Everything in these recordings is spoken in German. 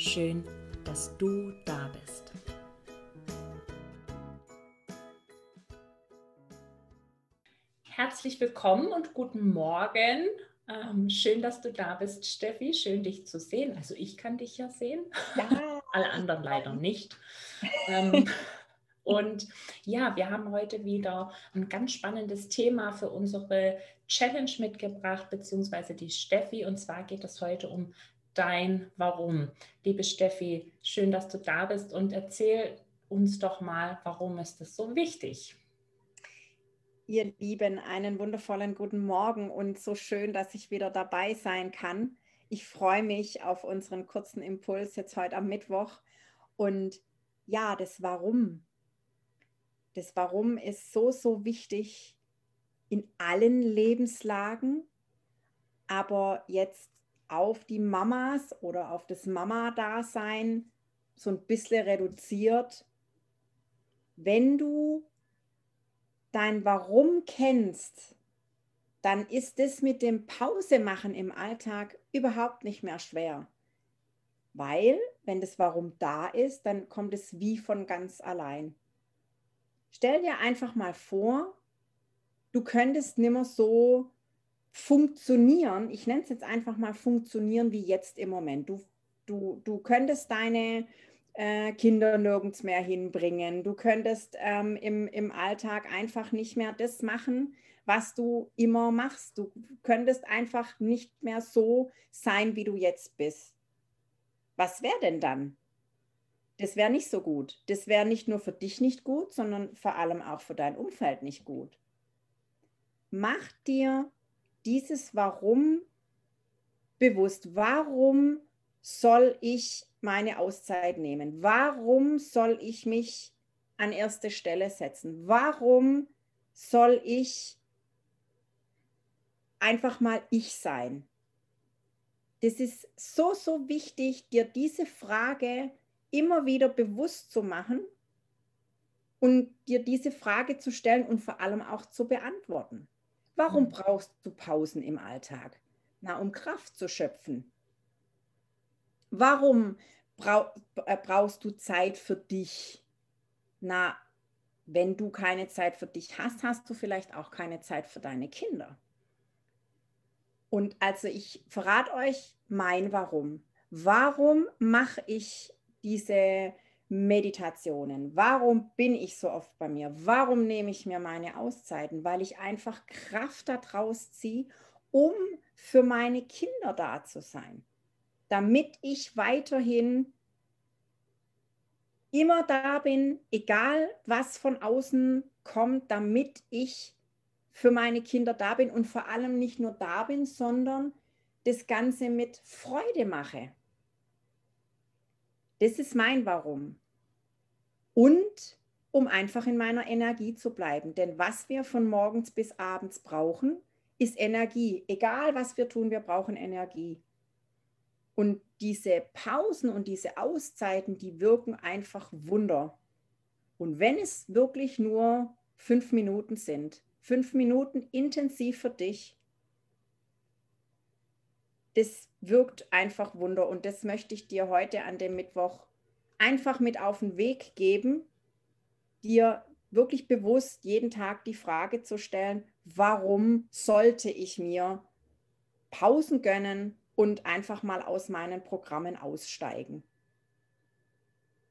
Schön, dass du da bist. Herzlich willkommen und guten Morgen. Ähm, schön, dass du da bist, Steffi. Schön, dich zu sehen. Also ich kann dich ja sehen. Ja. Alle anderen leider nicht. ähm, und ja, wir haben heute wieder ein ganz spannendes Thema für unsere Challenge mitgebracht, beziehungsweise die Steffi. Und zwar geht es heute um dein Warum. Liebe Steffi, schön, dass du da bist und erzähl uns doch mal, warum ist es so wichtig? Ihr Lieben, einen wundervollen guten Morgen und so schön, dass ich wieder dabei sein kann. Ich freue mich auf unseren kurzen Impuls jetzt heute am Mittwoch. Und ja, das Warum. Das Warum ist so, so wichtig in allen Lebenslagen, aber jetzt auf die Mamas oder auf das Mama-Dasein so ein bisschen reduziert. Wenn du dein Warum kennst, dann ist es mit dem Pause-Machen im Alltag überhaupt nicht mehr schwer. Weil, wenn das Warum da ist, dann kommt es wie von ganz allein. Stell dir einfach mal vor, du könntest nimmer so funktionieren, ich nenne es jetzt einfach mal funktionieren wie jetzt im Moment. Du, du, du könntest deine äh, Kinder nirgends mehr hinbringen. Du könntest ähm, im, im Alltag einfach nicht mehr das machen, was du immer machst. Du könntest einfach nicht mehr so sein, wie du jetzt bist. Was wäre denn dann? Das wäre nicht so gut. Das wäre nicht nur für dich nicht gut, sondern vor allem auch für dein Umfeld nicht gut mach dir dieses Warum bewusst. Warum soll ich meine Auszeit nehmen? Warum soll ich mich an erste Stelle setzen? Warum soll ich einfach mal ich sein? Das ist so, so wichtig, dir diese Frage immer wieder bewusst zu machen und dir diese Frage zu stellen und vor allem auch zu beantworten. Warum brauchst du Pausen im Alltag? Na, um Kraft zu schöpfen. Warum äh, brauchst du Zeit für dich? Na, wenn du keine Zeit für dich hast, hast du vielleicht auch keine Zeit für deine Kinder. Und also ich verrate euch mein Warum. Warum mache ich diese Meditationen. Warum bin ich so oft bei mir? Warum nehme ich mir meine Auszeiten? Weil ich einfach Kraft daraus ziehe, um für meine Kinder da zu sein. Damit ich weiterhin immer da bin, egal was von außen kommt, damit ich für meine Kinder da bin und vor allem nicht nur da bin, sondern das Ganze mit Freude mache. Das ist mein Warum. Und um einfach in meiner Energie zu bleiben. Denn was wir von morgens bis abends brauchen, ist Energie. Egal was wir tun, wir brauchen Energie. Und diese Pausen und diese Auszeiten, die wirken einfach Wunder. Und wenn es wirklich nur fünf Minuten sind, fünf Minuten intensiv für dich, das wirkt einfach Wunder. Und das möchte ich dir heute an dem Mittwoch einfach mit auf den Weg geben, dir wirklich bewusst jeden Tag die Frage zu stellen, warum sollte ich mir Pausen gönnen und einfach mal aus meinen Programmen aussteigen.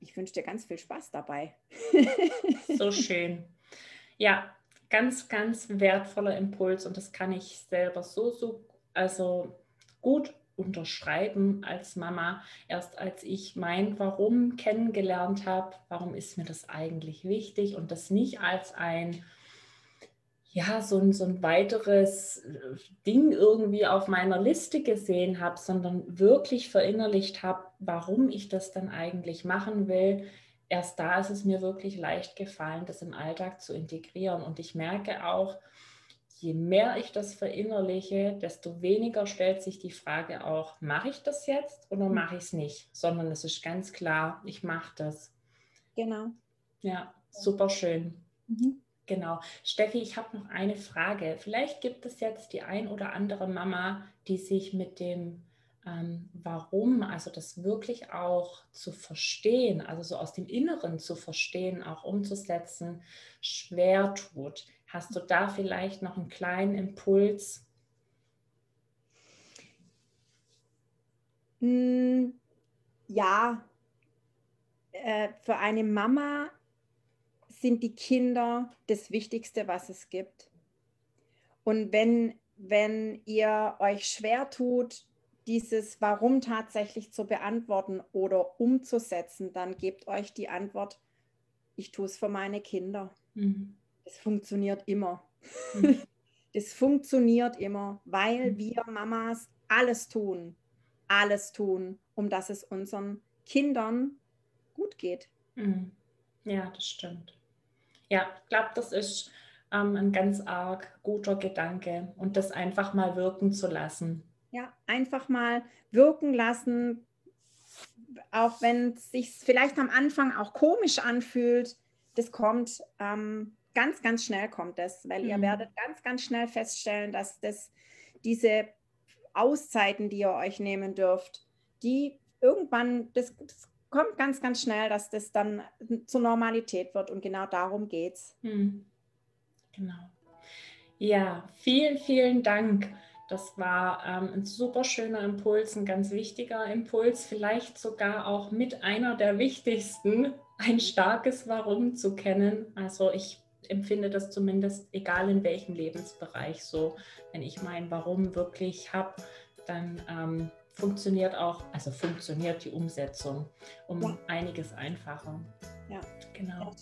Ich wünsche dir ganz viel Spaß dabei. so schön. Ja, ganz, ganz wertvoller Impuls und das kann ich selber so, so, also gut unterschreiben als Mama, erst als ich mein Warum kennengelernt habe, warum ist mir das eigentlich wichtig und das nicht als ein ja, so ein, so ein weiteres äh, Ding irgendwie auf meiner Liste gesehen habe, sondern wirklich verinnerlicht habe, warum ich das dann eigentlich machen will. Erst da ist es mir wirklich leicht gefallen, das im Alltag zu integrieren. Und ich merke auch, je mehr ich das verinnerliche, desto weniger stellt sich die Frage auch, mache ich das jetzt oder mhm. mache ich es nicht, sondern es ist ganz klar, ich mache das. Genau. Ja, super schön. Mhm. Genau. Steffi, ich habe noch eine Frage. Vielleicht gibt es jetzt die ein oder andere Mama, die sich mit dem ähm, Warum, also das wirklich auch zu verstehen, also so aus dem Inneren zu verstehen, auch umzusetzen, schwer tut. Hast du da vielleicht noch einen kleinen Impuls? Hm, ja, äh, für eine Mama sind die Kinder das Wichtigste, was es gibt. Und wenn, wenn ihr euch schwer tut, dieses Warum tatsächlich zu beantworten oder umzusetzen, dann gebt euch die Antwort, ich tue es für meine Kinder. Mhm. Es funktioniert immer. Mhm. Es funktioniert immer, weil mhm. wir Mamas alles tun, alles tun, um dass es unseren Kindern gut geht. Mhm. Ja, das stimmt. Ja, ich glaube, das ist ähm, ein ganz arg guter Gedanke und das einfach mal wirken zu lassen. Ja, einfach mal wirken lassen, auch wenn es sich vielleicht am Anfang auch komisch anfühlt. Das kommt ähm, ganz, ganz schnell kommt das, weil mhm. ihr werdet ganz, ganz schnell feststellen, dass das diese Auszeiten, die ihr euch nehmen dürft, die irgendwann, das, das kommt ganz, ganz schnell, dass das dann zur Normalität wird und genau darum geht es. Hm. Genau. Ja, vielen, vielen Dank. Das war ähm, ein super schöner Impuls, ein ganz wichtiger Impuls, vielleicht sogar auch mit einer der wichtigsten, ein starkes Warum zu kennen. Also ich empfinde das zumindest, egal in welchem Lebensbereich so, wenn ich mein Warum wirklich habe, dann ähm, funktioniert auch, also funktioniert die Umsetzung um ja. einiges einfacher. Ja, genau.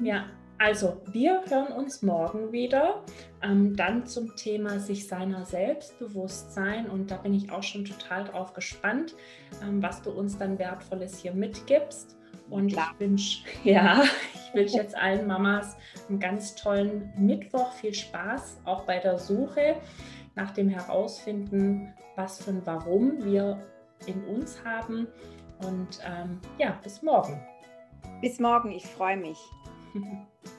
Ja, also wir hören uns morgen wieder, ähm, dann zum Thema sich seiner Selbstbewusstsein und da bin ich auch schon total drauf gespannt, ähm, was du uns dann Wertvolles hier mitgibst. Und Klar. ich wünsche, ja, ich wünsche jetzt allen Mamas einen ganz tollen Mittwoch, viel Spaß auch bei der Suche nach dem Herausfinden, was für ein Warum wir in uns haben. Und ähm, ja, bis morgen. Bis morgen, ich freue mich.